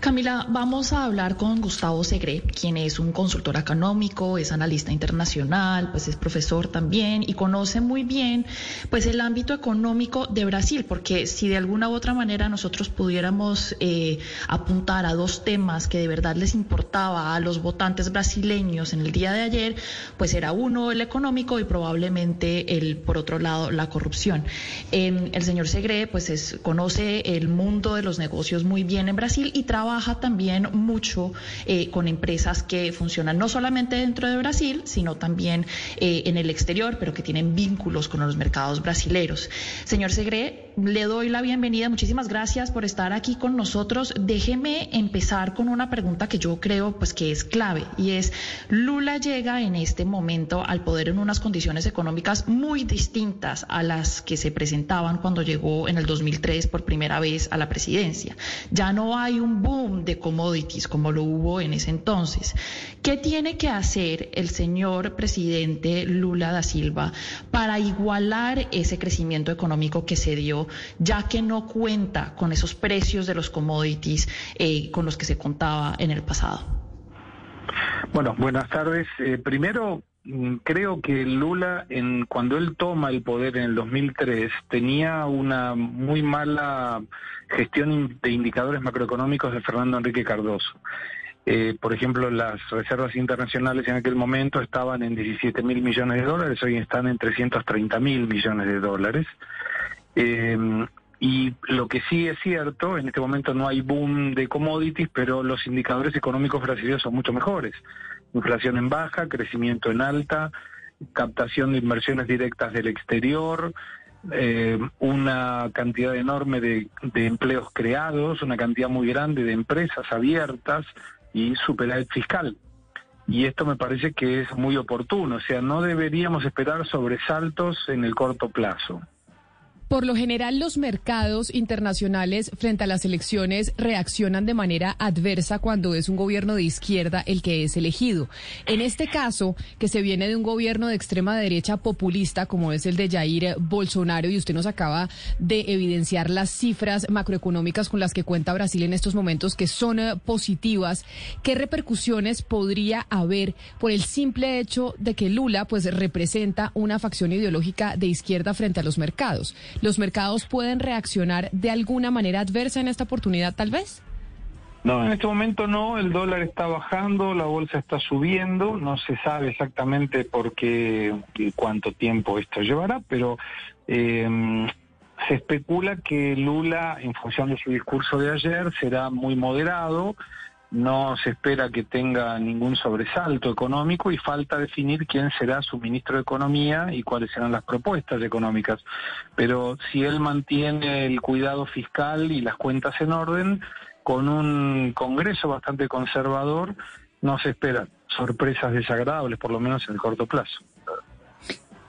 Camila, vamos a hablar con Gustavo Segre, quien es un consultor económico, es analista internacional, pues es profesor también y conoce muy bien pues el ámbito económico de Brasil, porque si de alguna u otra manera nosotros pudiéramos eh, apuntar a dos temas que de verdad les importaba a los votantes brasileños en el día de ayer, pues era uno el económico y probablemente el por otro lado la corrupción. Eh, el señor Segre pues es, conoce el mundo de los negocios muy bien en Brasil y trabaja trabaja también mucho eh, con empresas que funcionan no solamente dentro de Brasil, sino también eh, en el exterior, pero que tienen vínculos con los mercados brasileños. Señor Segre, le doy la bienvenida. Muchísimas gracias por estar aquí con nosotros. Déjeme empezar con una pregunta que yo creo pues que es clave y es Lula llega en este momento al poder en unas condiciones económicas muy distintas a las que se presentaban cuando llegó en el 2003 por primera vez a la presidencia. Ya no hay un boom de commodities como lo hubo en ese entonces. ¿Qué tiene que hacer el señor presidente Lula da Silva para igualar ese crecimiento económico que se dio, ya que no cuenta con esos precios de los commodities eh, con los que se contaba en el pasado? Bueno, buenas tardes. Eh, primero, creo que Lula, en, cuando él toma el poder en el 2003, tenía una muy mala gestión de indicadores macroeconómicos de Fernando Enrique Cardoso. Eh, por ejemplo, las reservas internacionales en aquel momento estaban en 17 mil millones de dólares, hoy están en 330 mil millones de dólares. Eh, y lo que sí es cierto, en este momento no hay boom de commodities, pero los indicadores económicos brasileños son mucho mejores. Inflación en baja, crecimiento en alta, captación de inversiones directas del exterior, eh, una cantidad enorme de, empleos creados, una cantidad muy grande de empresas abiertas y superávit fiscal. Y esto me parece que es muy oportuno, o sea, no deberíamos esperar sobresaltos en el corto plazo. Por lo general, los mercados internacionales frente a las elecciones reaccionan de manera adversa cuando es un gobierno de izquierda el que es elegido. En este caso, que se viene de un gobierno de extrema derecha populista como es el de Jair Bolsonaro, y usted nos acaba de evidenciar las cifras macroeconómicas con las que cuenta Brasil en estos momentos, que son eh, positivas, ¿qué repercusiones podría haber por el simple hecho de que Lula pues representa una facción ideológica de izquierda frente a los mercados? ¿Los mercados pueden reaccionar de alguna manera adversa en esta oportunidad, tal vez? No, en este momento no, el dólar está bajando, la bolsa está subiendo, no se sabe exactamente por qué y cuánto tiempo esto llevará, pero eh, se especula que Lula, en función de su discurso de ayer, será muy moderado, no se espera que tenga ningún sobresalto económico y falta definir quién será su ministro de Economía y cuáles serán las propuestas económicas. Pero si él mantiene el cuidado fiscal y las cuentas en orden, con un Congreso bastante conservador, no se esperan sorpresas desagradables, por lo menos en el corto plazo.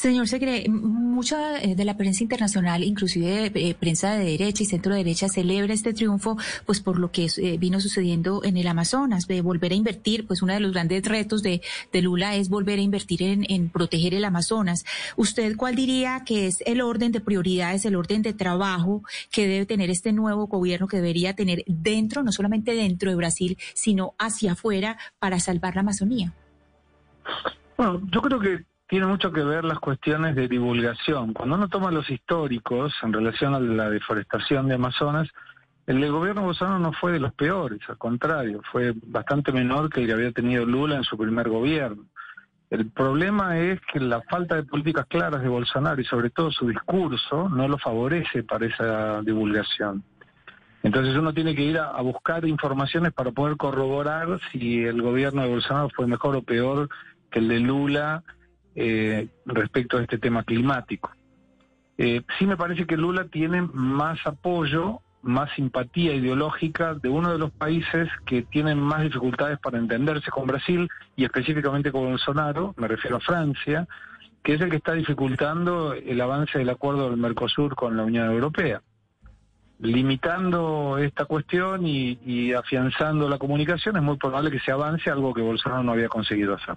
Señor Segre, mucha eh, de la prensa internacional, inclusive eh, prensa de derecha y centro derecha, celebra este triunfo, pues por lo que eh, vino sucediendo en el Amazonas, de volver a invertir, pues uno de los grandes retos de, Lula es volver a invertir en, en, proteger el Amazonas. ¿Usted cuál diría que es el orden de prioridades, el orden de trabajo que debe tener este nuevo gobierno que debería tener dentro, no solamente dentro de Brasil, sino hacia afuera para salvar la Amazonía? Bueno, yo creo que tiene mucho que ver las cuestiones de divulgación. Cuando uno toma los históricos en relación a la deforestación de Amazonas, el de gobierno Bolsonaro no fue de los peores, al contrario, fue bastante menor que el que había tenido Lula en su primer gobierno. El problema es que la falta de políticas claras de Bolsonaro y sobre todo su discurso no lo favorece para esa divulgación. Entonces uno tiene que ir a buscar informaciones para poder corroborar si el gobierno de Bolsonaro fue mejor o peor que el de Lula eh, respecto a este tema climático. Eh, sí me parece que Lula tiene más apoyo más simpatía ideológica de uno de los países que tienen más dificultades para entenderse con Brasil y específicamente con Bolsonaro, me refiero a Francia, que es el que está dificultando el avance del acuerdo del Mercosur con la Unión Europea. Limitando esta cuestión y, y afianzando la comunicación es muy probable que se avance algo que Bolsonaro no había conseguido hacer.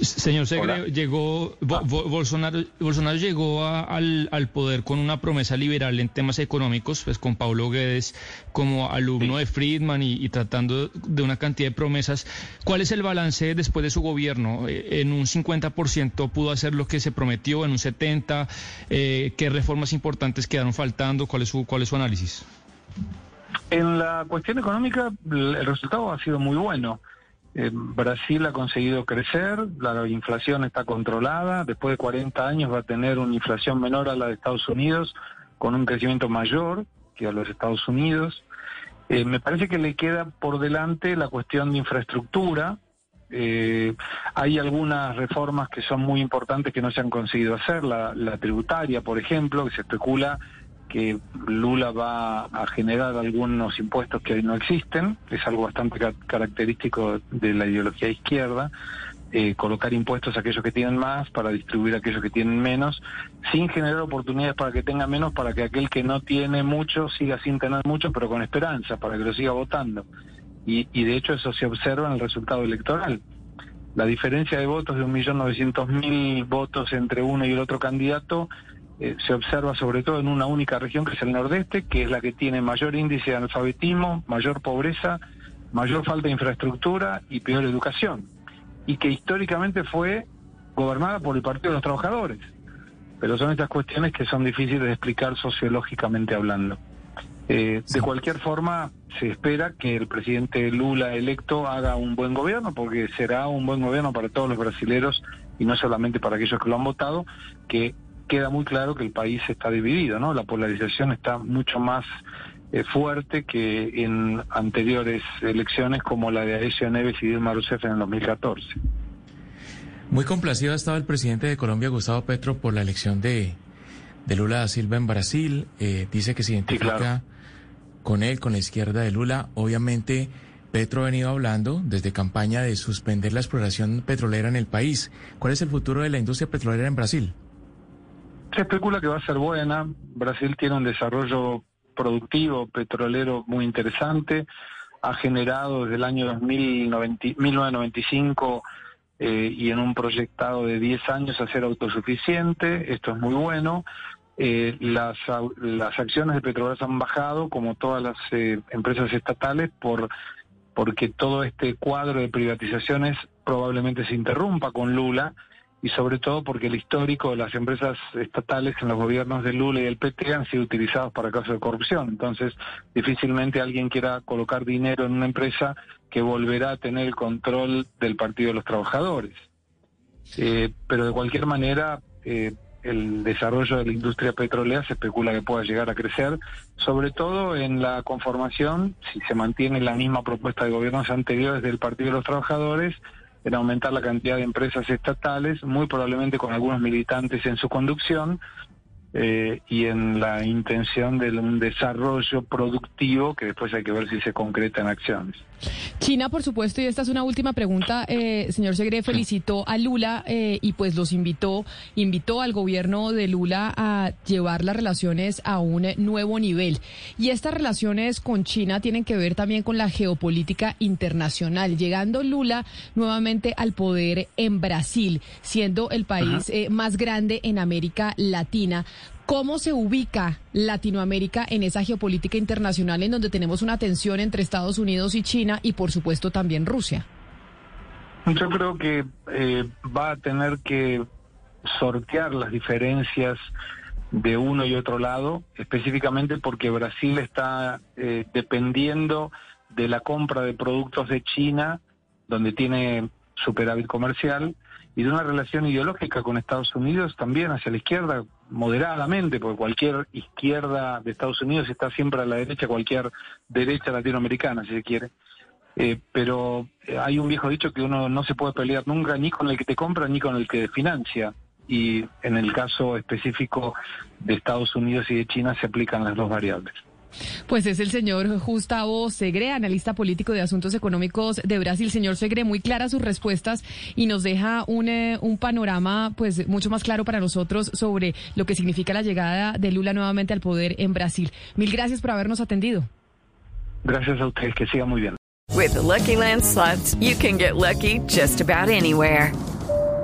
Señor Segre, llegó Bo- Bolsonaro, Bolsonaro llegó a- al, al poder con una promesa liberal en temas económicos, pues con Paulo Guedes como alumno de Friedman y, y tratando de una cantidad de promesas. ¿Cuál es el balance después de su gobierno? Eh, En un 50% pudo hacer lo que se prometió, en un 70%, eh, ¿qué reformas importantes quedaron faltando? ¿Cuál es su, cuál es su análisis? En la cuestión económica, el resultado ha sido muy bueno. Brasil ha conseguido crecer, la inflación está controlada, después de 40 años va a tener una inflación menor a la de Estados Unidos, con un crecimiento mayor que a los Estados Unidos. Eh, me parece que le queda por delante la cuestión de infraestructura. Eh, hay algunas reformas que son muy importantes que no se han conseguido hacer, la tributaria, por ejemplo, que se especula que Lula va a generar algunos impuestos que hoy no existen, es algo bastante ca- característico de la ideología izquierda, eh, colocar impuestos a aquellos que tienen más para distribuir a aquellos que tienen menos, sin generar oportunidades para que tenga menos, para que aquel que no tiene mucho siga sin tener mucho, pero con esperanza, para que lo siga votando. Y, y de hecho eso se observa en el resultado electoral. La diferencia de votos de 1.900.000 votos entre uno y el otro candidato eh, se observa sobre todo en una única región que es el nordeste, que es la que tiene mayor índice de analfabetismo, mayor pobreza, mayor falta de infraestructura y peor educación. Y que históricamente fue gobernada por el Partido de los Trabajadores. Pero son estas cuestiones que son difíciles de explicar sociológicamente hablando. Eh, de cualquier forma, se espera que el presidente Lula electo haga un buen gobierno, porque será un buen gobierno para todos los brasileros y no solamente para aquellos que lo han votado, que queda muy claro que el país está dividido, ¿no? La polarización está mucho más eh, fuerte que en anteriores elecciones como la de Aécio Neves y Dilma Rousseff en el 2014. Muy complacido ha estado el presidente de Colombia, Gustavo Petro, por la elección de, de Lula da Silva en Brasil. Eh, dice que se identifica claro. con él, con la izquierda de Lula. Obviamente, Petro ha venido hablando desde campaña de suspender la exploración petrolera en el país. ¿Cuál es el futuro de la industria petrolera en Brasil? Se especula que va a ser buena. Brasil tiene un desarrollo productivo petrolero muy interesante. Ha generado desde el año 2090 1995 eh, y en un proyectado de 10 años a ser autosuficiente. Esto es muy bueno. Eh, las acciones de Petrobras han bajado, como todas las eh, empresas estatales, por porque todo este cuadro de privatizaciones probablemente se interrumpa con Lula y sobre todo porque el histórico de las empresas estatales en los gobiernos de Lula y del PT han sido utilizados para casos de corrupción. Entonces, difícilmente alguien quiera colocar dinero en una empresa que volverá a tener el control del Partido de los Trabajadores. Eh, pero de cualquier manera, eh, el desarrollo de la industria petrolera se especula que pueda llegar a crecer, sobre todo en la conformación, si se mantiene la misma propuesta de gobiernos anteriores del Partido de los Trabajadores, en aumentar la cantidad de empresas estatales, muy probablemente con algunos militantes en su conducción, eh, y en la intención de un desarrollo productivo que después hay que ver si se concreta en acciones. China, por supuesto, y esta es una última pregunta, eh, señor Segre, felicitó a Lula eh, y pues los invitó, invitó al gobierno de Lula a llevar las relaciones a un nuevo nivel. Y estas relaciones con China tienen que ver también con la geopolítica internacional, llegando Lula nuevamente al poder en Brasil, siendo el país eh, más grande en América Latina. ¿Cómo se ubica Latinoamérica en esa geopolítica internacional en donde tenemos una tensión entre Estados Unidos y China y por supuesto también Rusia? Yo creo que eh, va a tener que sortear las diferencias de uno y otro lado, específicamente porque Brasil está eh, dependiendo de la compra de productos de China, donde tiene superávit comercial, y de una relación ideológica con Estados Unidos también hacia la izquierda, moderadamente, porque cualquier izquierda de Estados Unidos está siempre a la derecha, cualquier derecha latinoamericana, si se quiere. Eh, pero eh, hay un viejo dicho que uno no se puede pelear nunca ni con el que te compra ni con el que financia. Y en el caso específico de Estados Unidos y de China se aplican las dos variables. Pues es el señor Gustavo Segre, analista político de asuntos económicos de Brasil. Señor Segre, muy claras sus respuestas y nos deja un, eh, un panorama pues mucho más claro para nosotros sobre lo que significa la llegada de Lula nuevamente al poder en Brasil. Mil gracias por habernos atendido. Gracias a ustedes, que siga muy bien. With Lucky Land slots, you can get lucky just about anywhere.